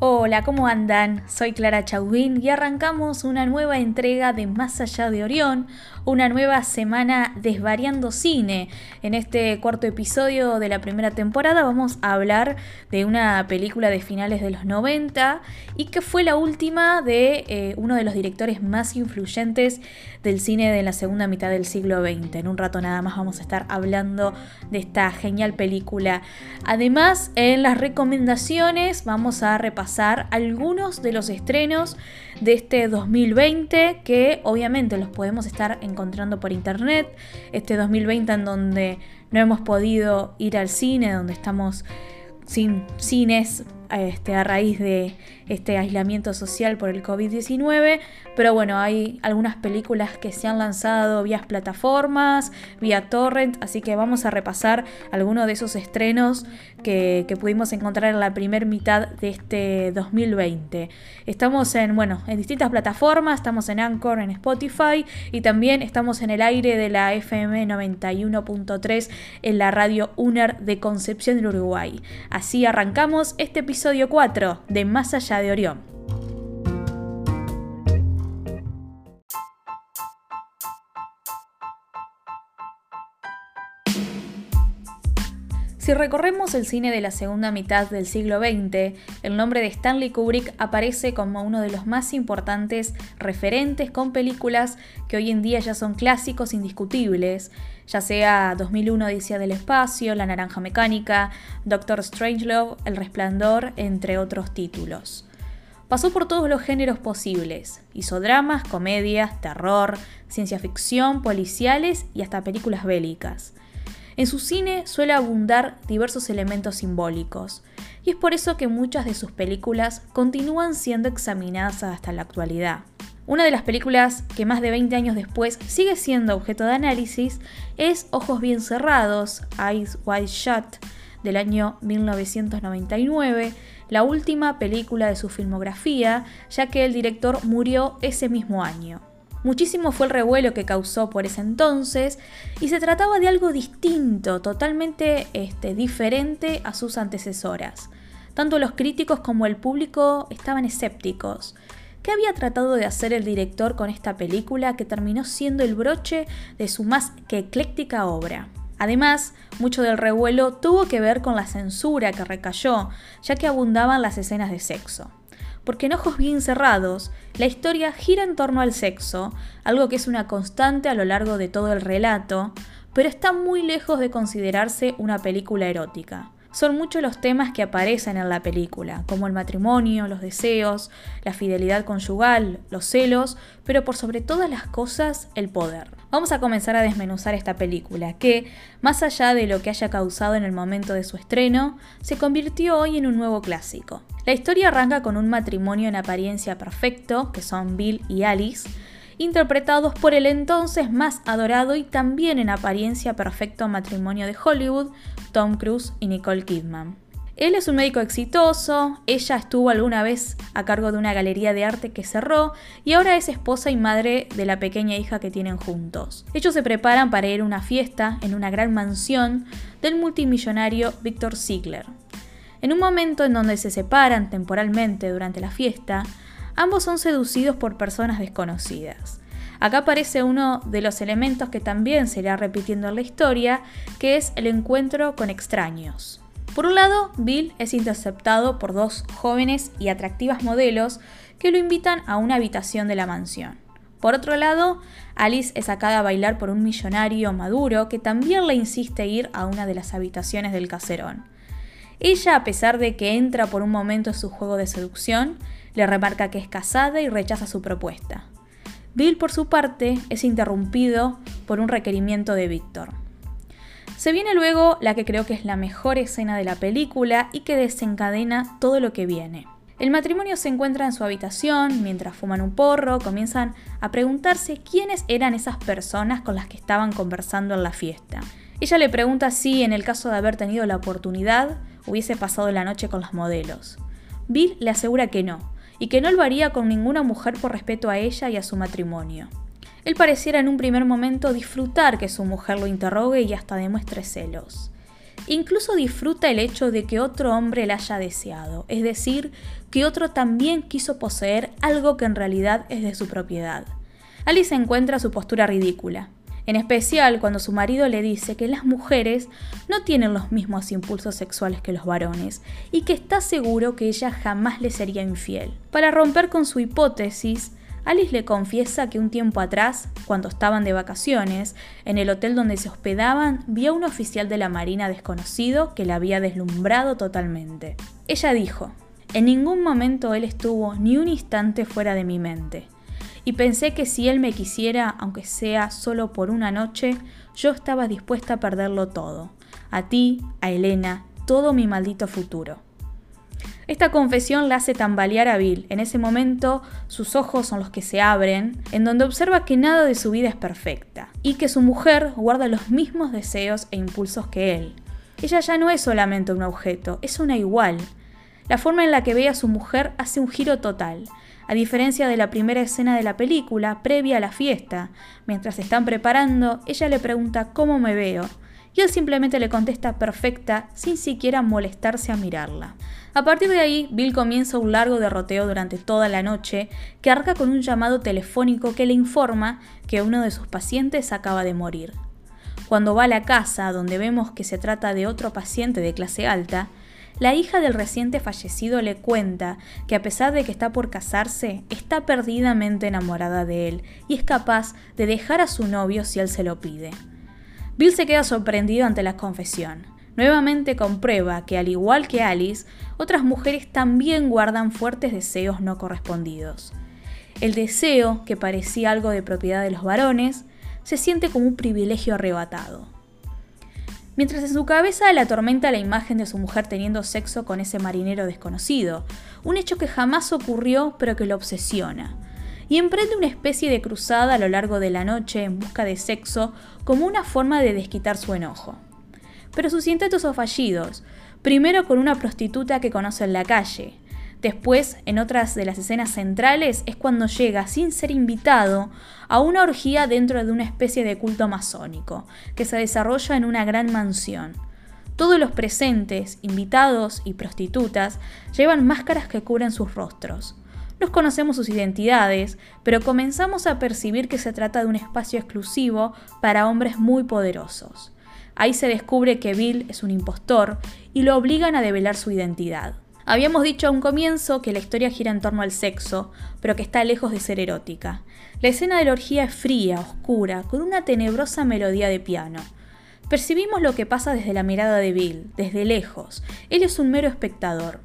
Hola, ¿cómo andan? Soy Clara Chauvin y arrancamos una nueva entrega de Más allá de Orión, una nueva semana desvariando cine. En este cuarto episodio de la primera temporada vamos a hablar de una película de finales de los 90 y que fue la última de eh, uno de los directores más influyentes del cine de la segunda mitad del siglo XX. En un rato nada más vamos a estar hablando de esta genial película. Además, en las recomendaciones vamos a repasar algunos de los estrenos de este 2020 que obviamente los podemos estar encontrando por internet. Este 2020 en donde no hemos podido ir al cine, donde estamos sin cines este, a raíz de este aislamiento social por el COVID-19, pero bueno, hay algunas películas que se han lanzado vía plataformas, vía torrent, así que vamos a repasar algunos de esos estrenos que, pudimos encontrar en la primera mitad de este 2020. Estamos en, bueno, en distintas plataformas, estamos en Anchor, en Spotify y también estamos en el aire de la FM 91.3 en la radio UNER de Concepción del Uruguay. Así arrancamos este episodio 4 de Más allá de Orión. Si recorremos el cine de la segunda mitad del siglo XX, el nombre de Stanley Kubrick aparece como uno de los más importantes referentes con películas que hoy en día ya son clásicos indiscutibles, ya sea 2001 Odisea del Espacio, La Naranja Mecánica, Doctor Strangelove, El Resplandor, entre otros títulos. Pasó por todos los géneros posibles. Hizo dramas, comedias, terror, ciencia ficción, policiales y hasta películas bélicas. En su cine suele abundar diversos elementos simbólicos, y es por eso que muchas de sus películas continúan siendo examinadas hasta la actualidad. Una de las películas que más de 20 años después sigue siendo objeto de análisis es Ojos bien cerrados, Eyes Wide Shut, del año 1999, la última película de su filmografía, ya que el director murió ese mismo año. Muchísimo fue el revuelo que causó por ese entonces y se trataba de algo distinto, totalmente este, diferente a sus antecesoras. Tanto los críticos como el público estaban escépticos. ¿Qué había tratado de hacer el director con esta película que terminó siendo el broche de su más que ecléctica obra? Además, mucho del revuelo tuvo que ver con la censura que recayó, ya que abundaban las escenas de sexo porque en ojos bien cerrados, la historia gira en torno al sexo, algo que es una constante a lo largo de todo el relato, pero está muy lejos de considerarse una película erótica. Son muchos los temas que aparecen en la película, como el matrimonio, los deseos, la fidelidad conyugal, los celos, pero por sobre todas las cosas, el poder. Vamos a comenzar a desmenuzar esta película, que, más allá de lo que haya causado en el momento de su estreno, se convirtió hoy en un nuevo clásico. La historia arranca con un matrimonio en apariencia perfecto, que son Bill y Alice, interpretados por el entonces más adorado y también en apariencia perfecto matrimonio de Hollywood, Tom Cruise y Nicole Kidman. Él es un médico exitoso, ella estuvo alguna vez a cargo de una galería de arte que cerró y ahora es esposa y madre de la pequeña hija que tienen juntos. Ellos se preparan para ir a una fiesta en una gran mansión del multimillonario Victor Ziegler. En un momento en donde se separan temporalmente durante la fiesta, ambos son seducidos por personas desconocidas. Acá aparece uno de los elementos que también se irá repitiendo en la historia, que es el encuentro con extraños. Por un lado, Bill es interceptado por dos jóvenes y atractivas modelos que lo invitan a una habitación de la mansión. Por otro lado, Alice es sacada a bailar por un millonario maduro que también le insiste ir a una de las habitaciones del caserón. Ella, a pesar de que entra por un momento en su juego de seducción, le remarca que es casada y rechaza su propuesta. Bill, por su parte, es interrumpido por un requerimiento de Víctor. Se viene luego la que creo que es la mejor escena de la película y que desencadena todo lo que viene. El matrimonio se encuentra en su habitación, mientras fuman un porro, comienzan a preguntarse quiénes eran esas personas con las que estaban conversando en la fiesta. Ella le pregunta si, en el caso de haber tenido la oportunidad, hubiese pasado la noche con los modelos. Bill le asegura que no, y que no lo haría con ninguna mujer por respeto a ella y a su matrimonio. Él pareciera en un primer momento disfrutar que su mujer lo interrogue y hasta demuestre celos. Incluso disfruta el hecho de que otro hombre la haya deseado, es decir, que otro también quiso poseer algo que en realidad es de su propiedad. Alice encuentra su postura ridícula, en especial cuando su marido le dice que las mujeres no tienen los mismos impulsos sexuales que los varones y que está seguro que ella jamás le sería infiel. Para romper con su hipótesis, Alice le confiesa que un tiempo atrás, cuando estaban de vacaciones, en el hotel donde se hospedaban, vio a un oficial de la Marina desconocido que la había deslumbrado totalmente. Ella dijo, en ningún momento él estuvo ni un instante fuera de mi mente. Y pensé que si él me quisiera, aunque sea solo por una noche, yo estaba dispuesta a perderlo todo. A ti, a Elena, todo mi maldito futuro. Esta confesión la hace tambalear a Bill. En ese momento sus ojos son los que se abren, en donde observa que nada de su vida es perfecta y que su mujer guarda los mismos deseos e impulsos que él. Ella ya no es solamente un objeto, es una igual. La forma en la que ve a su mujer hace un giro total. A diferencia de la primera escena de la película, previa a la fiesta, mientras se están preparando, ella le pregunta cómo me veo, y él simplemente le contesta perfecta sin siquiera molestarse a mirarla. A partir de ahí, Bill comienza un largo derroteo durante toda la noche que arca con un llamado telefónico que le informa que uno de sus pacientes acaba de morir. Cuando va a la casa, donde vemos que se trata de otro paciente de clase alta, la hija del reciente fallecido le cuenta que a pesar de que está por casarse, está perdidamente enamorada de él y es capaz de dejar a su novio si él se lo pide. Bill se queda sorprendido ante la confesión. Nuevamente comprueba que, al igual que Alice, otras mujeres también guardan fuertes deseos no correspondidos. El deseo, que parecía algo de propiedad de los varones, se siente como un privilegio arrebatado. Mientras en su cabeza le atormenta la imagen de su mujer teniendo sexo con ese marinero desconocido, un hecho que jamás ocurrió pero que lo obsesiona y emprende una especie de cruzada a lo largo de la noche en busca de sexo como una forma de desquitar su enojo. Pero sus intentos son fallidos, primero con una prostituta que conoce en la calle, Después, en otras de las escenas centrales, es cuando llega, sin ser invitado, a una orgía dentro de una especie de culto masónico, que se desarrolla en una gran mansión. Todos los presentes, invitados y prostitutas, llevan máscaras que cubren sus rostros. Nos conocemos sus identidades, pero comenzamos a percibir que se trata de un espacio exclusivo para hombres muy poderosos. Ahí se descubre que Bill es un impostor y lo obligan a develar su identidad. Habíamos dicho a un comienzo que la historia gira en torno al sexo, pero que está lejos de ser erótica. La escena de la orgía es fría, oscura, con una tenebrosa melodía de piano. Percibimos lo que pasa desde la mirada de Bill, desde lejos. Él es un mero espectador.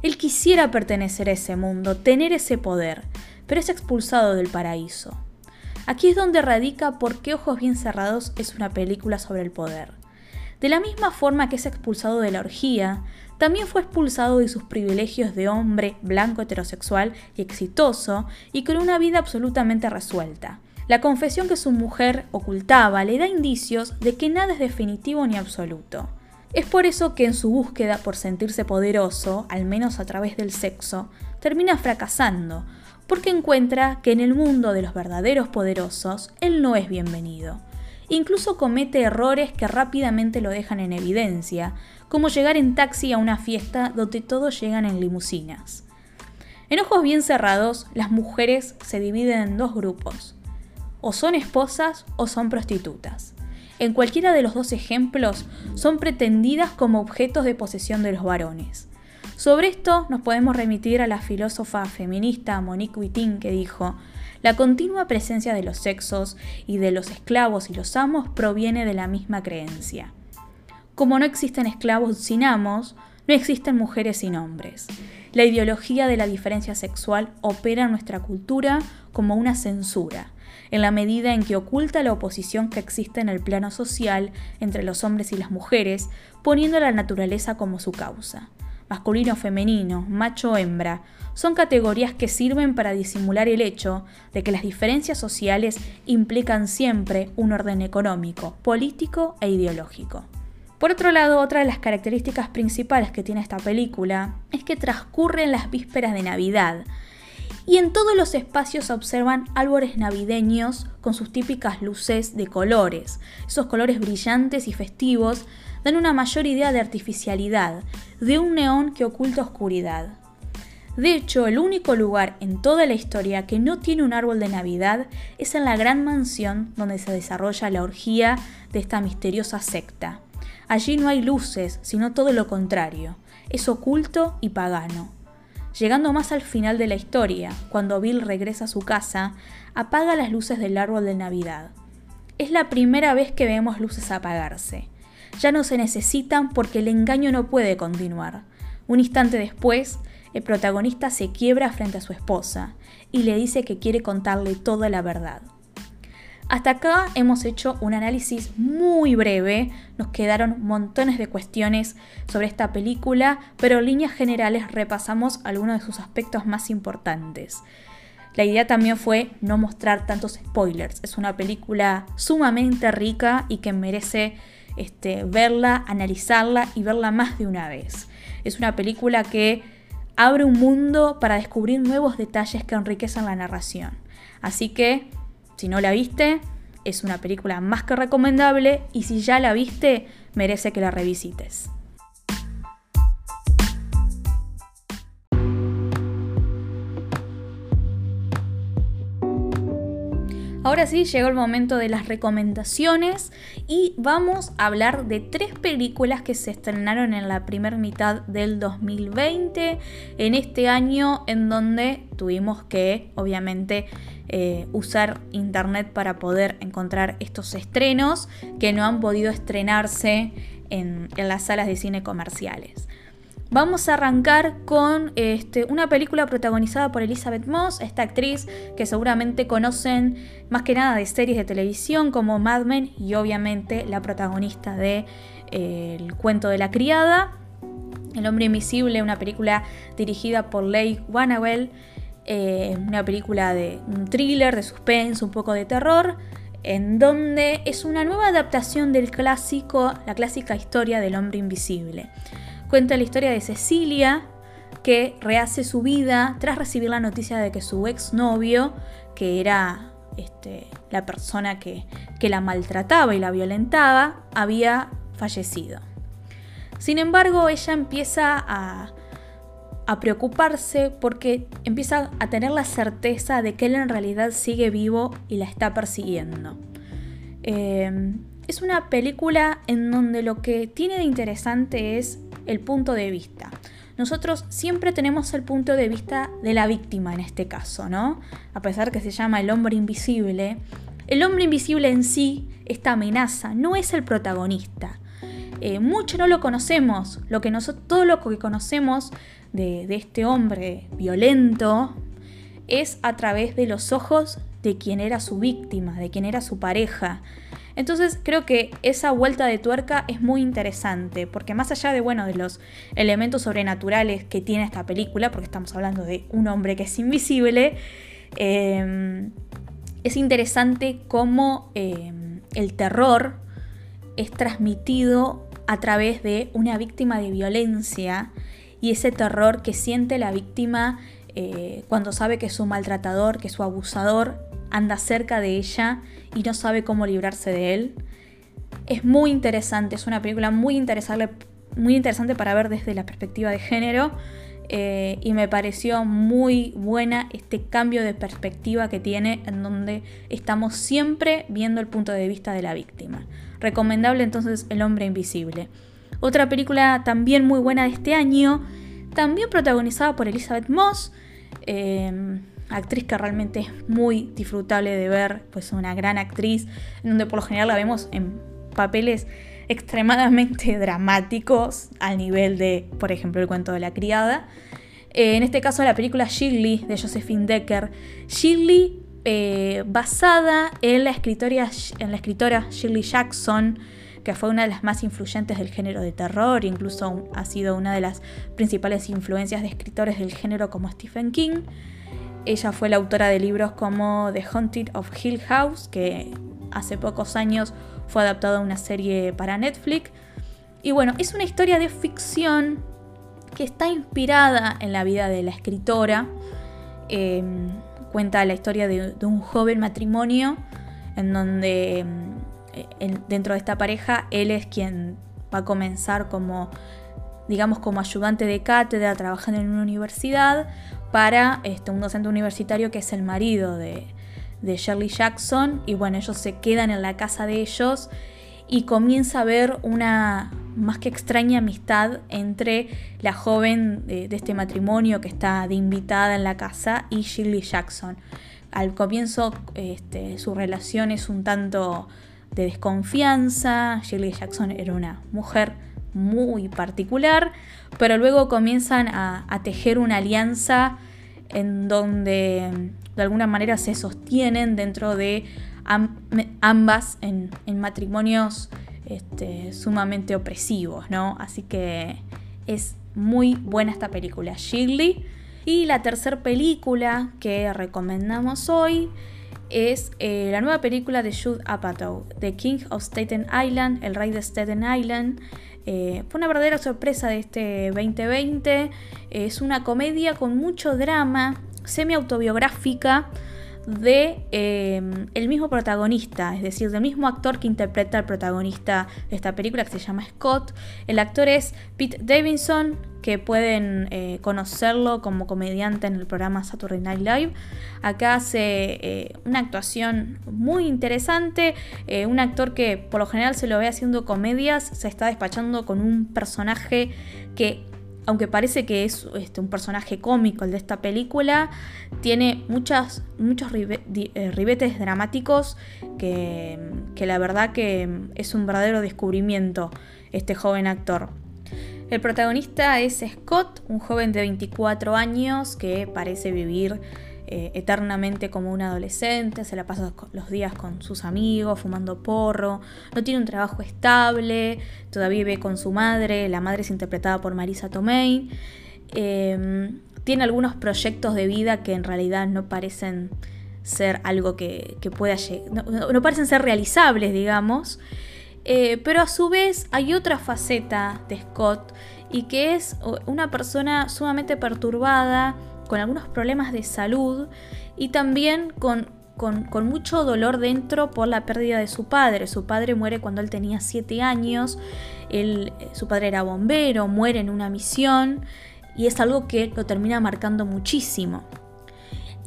Él quisiera pertenecer a ese mundo, tener ese poder, pero es expulsado del paraíso. Aquí es donde radica por qué Ojos Bien Cerrados es una película sobre el poder. De la misma forma que es expulsado de la orgía, también fue expulsado de sus privilegios de hombre blanco heterosexual y exitoso y con una vida absolutamente resuelta. La confesión que su mujer ocultaba le da indicios de que nada es definitivo ni absoluto. Es por eso que en su búsqueda por sentirse poderoso, al menos a través del sexo, termina fracasando, porque encuentra que en el mundo de los verdaderos poderosos él no es bienvenido. Incluso comete errores que rápidamente lo dejan en evidencia, como llegar en taxi a una fiesta donde todos llegan en limusinas. En ojos bien cerrados, las mujeres se dividen en dos grupos. O son esposas o son prostitutas. En cualquiera de los dos ejemplos son pretendidas como objetos de posesión de los varones. Sobre esto nos podemos remitir a la filósofa feminista Monique Wittin que dijo, la continua presencia de los sexos y de los esclavos y los amos proviene de la misma creencia. Como no existen esclavos sin amos, no existen mujeres sin hombres. La ideología de la diferencia sexual opera en nuestra cultura como una censura, en la medida en que oculta la oposición que existe en el plano social entre los hombres y las mujeres, poniendo la naturaleza como su causa. Masculino femenino, macho hembra, son categorías que sirven para disimular el hecho de que las diferencias sociales implican siempre un orden económico, político e ideológico. Por otro lado, otra de las características principales que tiene esta película es que transcurre en las vísperas de Navidad, y en todos los espacios se observan árboles navideños con sus típicas luces de colores. Esos colores brillantes y festivos dan una mayor idea de artificialidad, de un neón que oculta oscuridad. De hecho, el único lugar en toda la historia que no tiene un árbol de Navidad es en la gran mansión donde se desarrolla la orgía de esta misteriosa secta. Allí no hay luces, sino todo lo contrario. Es oculto y pagano. Llegando más al final de la historia, cuando Bill regresa a su casa, apaga las luces del árbol de Navidad. Es la primera vez que vemos luces apagarse. Ya no se necesitan porque el engaño no puede continuar. Un instante después, el protagonista se quiebra frente a su esposa y le dice que quiere contarle toda la verdad. Hasta acá hemos hecho un análisis muy breve, nos quedaron montones de cuestiones sobre esta película, pero en líneas generales repasamos algunos de sus aspectos más importantes. La idea también fue no mostrar tantos spoilers, es una película sumamente rica y que merece este, verla, analizarla y verla más de una vez. Es una película que abre un mundo para descubrir nuevos detalles que enriquecen la narración. Así que si no la viste, es una película más que recomendable y si ya la viste, merece que la revisites. Ahora sí, llegó el momento de las recomendaciones y vamos a hablar de tres películas que se estrenaron en la primera mitad del 2020, en este año en donde tuvimos que, obviamente, eh, usar internet para poder encontrar estos estrenos que no han podido estrenarse en las salas de cine comerciales. Vamos a arrancar con este, una película protagonizada por Elizabeth Moss, esta actriz que seguramente conocen más que nada de series de televisión como Mad Men y obviamente la protagonista de eh, El cuento de la criada. El hombre invisible, una película dirigida por Leigh Whannell, eh, una película de un thriller, de suspense, un poco de terror, en donde es una nueva adaptación del clásico, la clásica historia del hombre invisible. Cuenta la historia de Cecilia, que rehace su vida tras recibir la noticia de que su exnovio, que era este, la persona que, la maltrataba y la violentaba, había fallecido. Sin embargo, ella empieza a, preocuparse porque empieza a tener la certeza de que él en realidad sigue vivo y la está persiguiendo. Eh, es una película en donde lo que tiene de interesante es el punto de vista. Nosotros siempre tenemos el punto de vista de la víctima en este caso, ¿no? A pesar que se llama el hombre invisible, el hombre invisible en sí, esta amenaza, no es el protagonista. Eh, mucho no lo conocemos, lo que todo lo que conocemos de, de este hombre violento es a través de los ojos de quien era su víctima, de quien era su pareja. Entonces creo que esa vuelta de tuerca es muy interesante, porque más allá de, bueno, de los elementos sobrenaturales que tiene esta película, porque estamos hablando de un hombre que es invisible, em, es interesante cómo em, el terror es transmitido a través de una víctima de violencia y ese terror que siente la víctima eh, cuando sabe que su maltratador, que su abusador anda cerca de ella y no sabe cómo librarse de él. Es muy interesante, es una película muy interesante, muy interesante para ver desde la perspectiva de género. Eh, y me pareció muy buena este cambio de perspectiva que tiene en donde estamos siempre viendo el punto de vista de la víctima. Recomendable entonces El hombre invisible. Otra película también muy buena de este año, también protagonizada por Elizabeth Moss, eh, actriz que realmente es muy disfrutable de ver, pues una gran actriz, donde por lo general la vemos en papeles extremadamente dramáticos al nivel de, por ejemplo, el cuento de la criada. Eh, en este caso la película Shirley de Josephine Decker. Shirley eh, basada en la, escritora, en la escritora Shirley Jackson, que fue una de las más influyentes del género de terror, incluso ha sido una de las principales influencias de escritores del género como Stephen King. Ella fue la autora de libros como The Haunted of Hill House, que hace pocos años fue adaptado a una serie para Netflix. Y bueno, es una historia de ficción que está inspirada en la vida de la escritora. Em, cuenta la historia de, un joven matrimonio en donde em, dentro de esta pareja él es quien va a comenzar como digamos como ayudante de cátedra trabajando en una universidad para este, un docente universitario que es el marido de, de Shirley Jackson y bueno ellos se quedan en la casa de ellos y comienza a ver una más que extraña amistad entre la joven de, este matrimonio que está de invitada en la casa y Shirley Jackson. Al comienzo este, su relación es un tanto de desconfianza, Shirley Jackson era una mujer muy particular, pero luego comienzan a, tejer una alianza en donde de alguna manera se sostienen dentro de ambas en, matrimonios este, sumamente opresivos, ¿no? Así que es muy buena esta película, Shirley. Y la tercera película que recomendamos hoy es eh, la nueva película de Jude Apatow, The King of Staten Island, El Rey de Staten Island. Eh, fue una verdadera sorpresa de este 2020. Es una comedia con mucho drama, semi-autobiográfica de em, el mismo protagonista, es decir, del mismo actor que interpreta al protagonista de esta película que se llama Scott. El actor es Pete Davidson, que pueden eh, conocerlo como comediante en el programa Saturday Night Live. Acá hace eh, una actuación muy interesante, eh, un actor que por lo general se lo ve haciendo comedias, se está despachando con un personaje que aunque parece que es este, un personaje cómico el de esta película, tiene muchos eh, ribetes dramáticos que, que la verdad que es un verdadero descubrimiento este joven actor. El protagonista es Scott, un joven de 24 años que parece vivir eh, eternamente como un adolescente, se la pasa los días con sus amigos, fumando porro, no tiene un trabajo estable, todavía vive con su madre, la madre es interpretada por Marisa Tomei, em, tiene algunos proyectos de vida que en realidad no parecen ser algo que, pueda no, no, parecen ser realizables, digamos. Eh, pero a su vez hay otra faceta de Scott y que es una persona sumamente perturbada, con algunos problemas de salud y también con, mucho dolor dentro por la pérdida de su padre. Su padre muere cuando él tenía 7 años, su padre era bombero, muere en una misión y es algo que lo termina marcando muchísimo.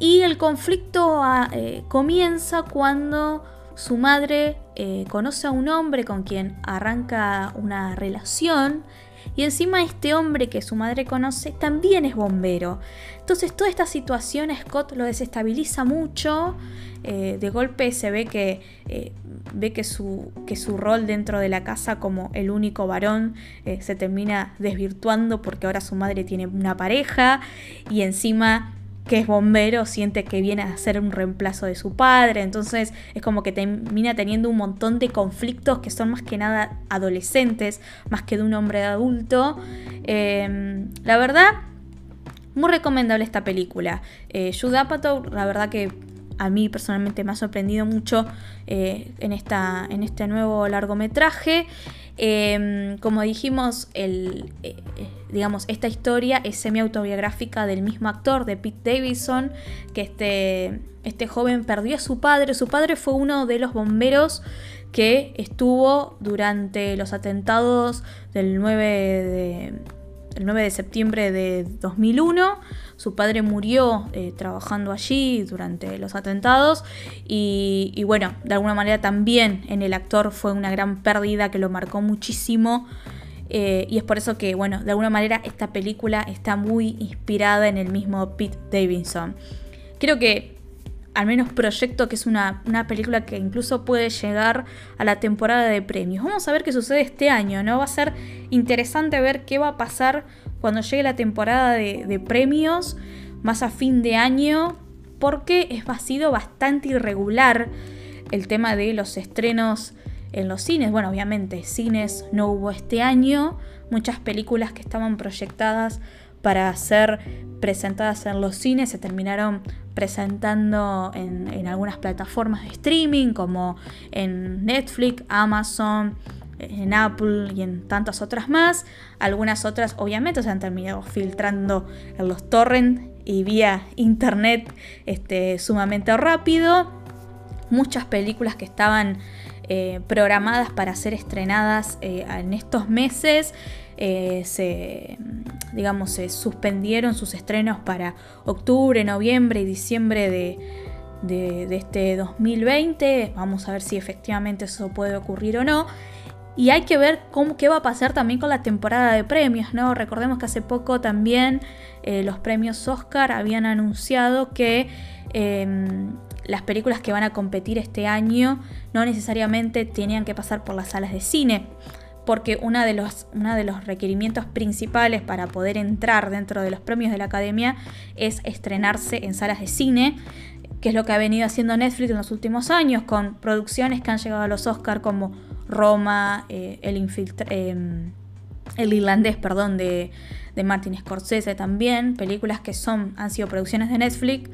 Y el conflicto ah, eh, comienza cuando su madre eh, conoce a un hombre con quien arranca una relación y encima este hombre que su madre conoce también es bombero. Entonces toda esta situación a Scott lo desestabiliza mucho. Eh, de golpe se ve que eh, ve que su, que su rol dentro de la casa como el único varón eh, se termina desvirtuando porque ahora su madre tiene una pareja y encima que es bombero siente que viene a ser un reemplazo de su padre, entonces es como que termina teniendo un montón de conflictos que son más que nada adolescentes, más que de un hombre adulto. Em, la verdad, muy recomendable esta película. Eh, la verdad que a mí personalmente me ha sorprendido mucho eh, en, esta, en este nuevo largometraje. Em, como dijimos, eh, digamos, esta historia es semi-autobiográfica del mismo actor, de Pete Davidson, que este, este joven perdió a su padre. Su padre fue uno de los bomberos que estuvo durante los atentados del 9 de, el 9 de septiembre de 2001. Su padre murió eh, trabajando allí durante los atentados y, bueno, de alguna manera también en el actor fue una gran pérdida que lo marcó muchísimo. Eh, y es por eso que, bueno, de alguna manera esta película está muy inspirada en el mismo Pete Davidson. Creo que al menos proyecto que es una, película que incluso puede llegar a la temporada de premios. Vamos a ver qué sucede este año, ¿no? Va a ser interesante ver qué va a pasar cuando llegue la temporada de, premios, más a fin de año. porque ha sido bastante irregular el tema de los estrenos en los cines. Bueno, obviamente, cines no hubo este año, muchas películas que estaban proyectadas para ser presentadas en los cines se terminaron presentando en, algunas plataformas de streaming como en Netflix, Amazon, en Apple y en tantas otras más. Algunas otras obviamente se han terminado filtrando en los torrents y vía internet este, sumamente rápido. Muchas películas que estaban eh, programadas para ser estrenadas eh, en estos meses eh, se, digamos, se suspendieron sus estrenos para octubre, noviembre y diciembre de, este 2020. Vamos a ver si efectivamente eso puede ocurrir o no. Y hay que ver cómo, qué va a pasar también con la temporada de premios, ¿no? Recordemos que hace poco también eh, los premios Oscar habían anunciado que em, las películas que van a competir este año no necesariamente tenían que pasar por las salas de cine porque uno de, los, de los requerimientos principales para poder entrar dentro de los premios de la academia es estrenarse en salas de cine, que es lo que ha venido haciendo Netflix en los últimos años, con producciones que han llegado a los Oscars como Roma, eh, el, em, el irlandés, perdón, de, de Martin Scorsese también, películas que son, han sido producciones de Netflix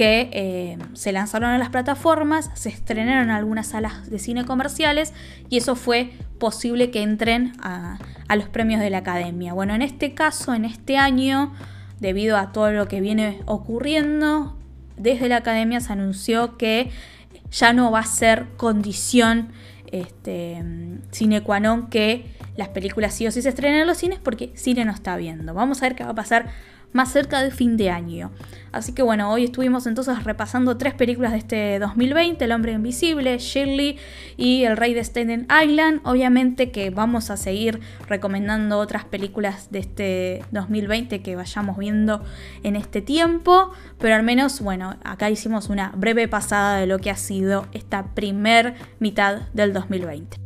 que eh, se lanzaron a las plataformas, se estrenaron en algunas salas de cine comerciales y eso fue posible que entren a, los premios de la academia. Bueno, en este caso, en este año, debido a todo lo que viene ocurriendo, desde la academia se anunció que ya no va a ser condición este, sine qua non que las películas sí o sí se estrenen en los cines porque cine no está viendo. Vamos a ver qué va a pasar más cerca del fin de año. Así que bueno, hoy estuvimos entonces repasando tres películas de este 2020, El hombre invisible, Shirley y El rey de Staten Island. Obviamente que vamos a seguir recomendando otras películas de este 2020 que vayamos viendo en este tiempo, pero al menos bueno, acá hicimos una breve pasada de lo que ha sido esta primer mitad del 2020.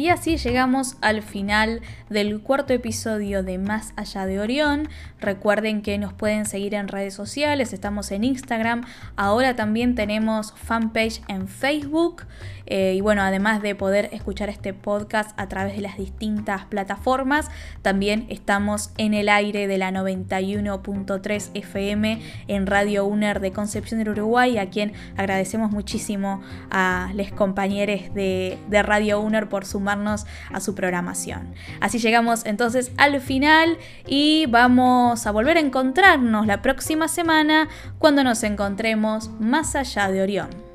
Y así llegamos al final del cuarto episodio de Más allá de Orión. Recuerden que nos pueden seguir en redes sociales, estamos en Instagram, ahora también tenemos fanpage en Facebook. Eh, y bueno, además de poder escuchar este podcast a través de las distintas plataformas, también estamos en el aire de la 91.3 FM en Radio UNER de Concepción del Uruguay, a quien agradecemos muchísimo a los compañeros de, de Radio UNER por a su programación. Así llegamos entonces al final y vamos a volver a encontrarnos la próxima semana cuando nos encontremos más allá de Orión.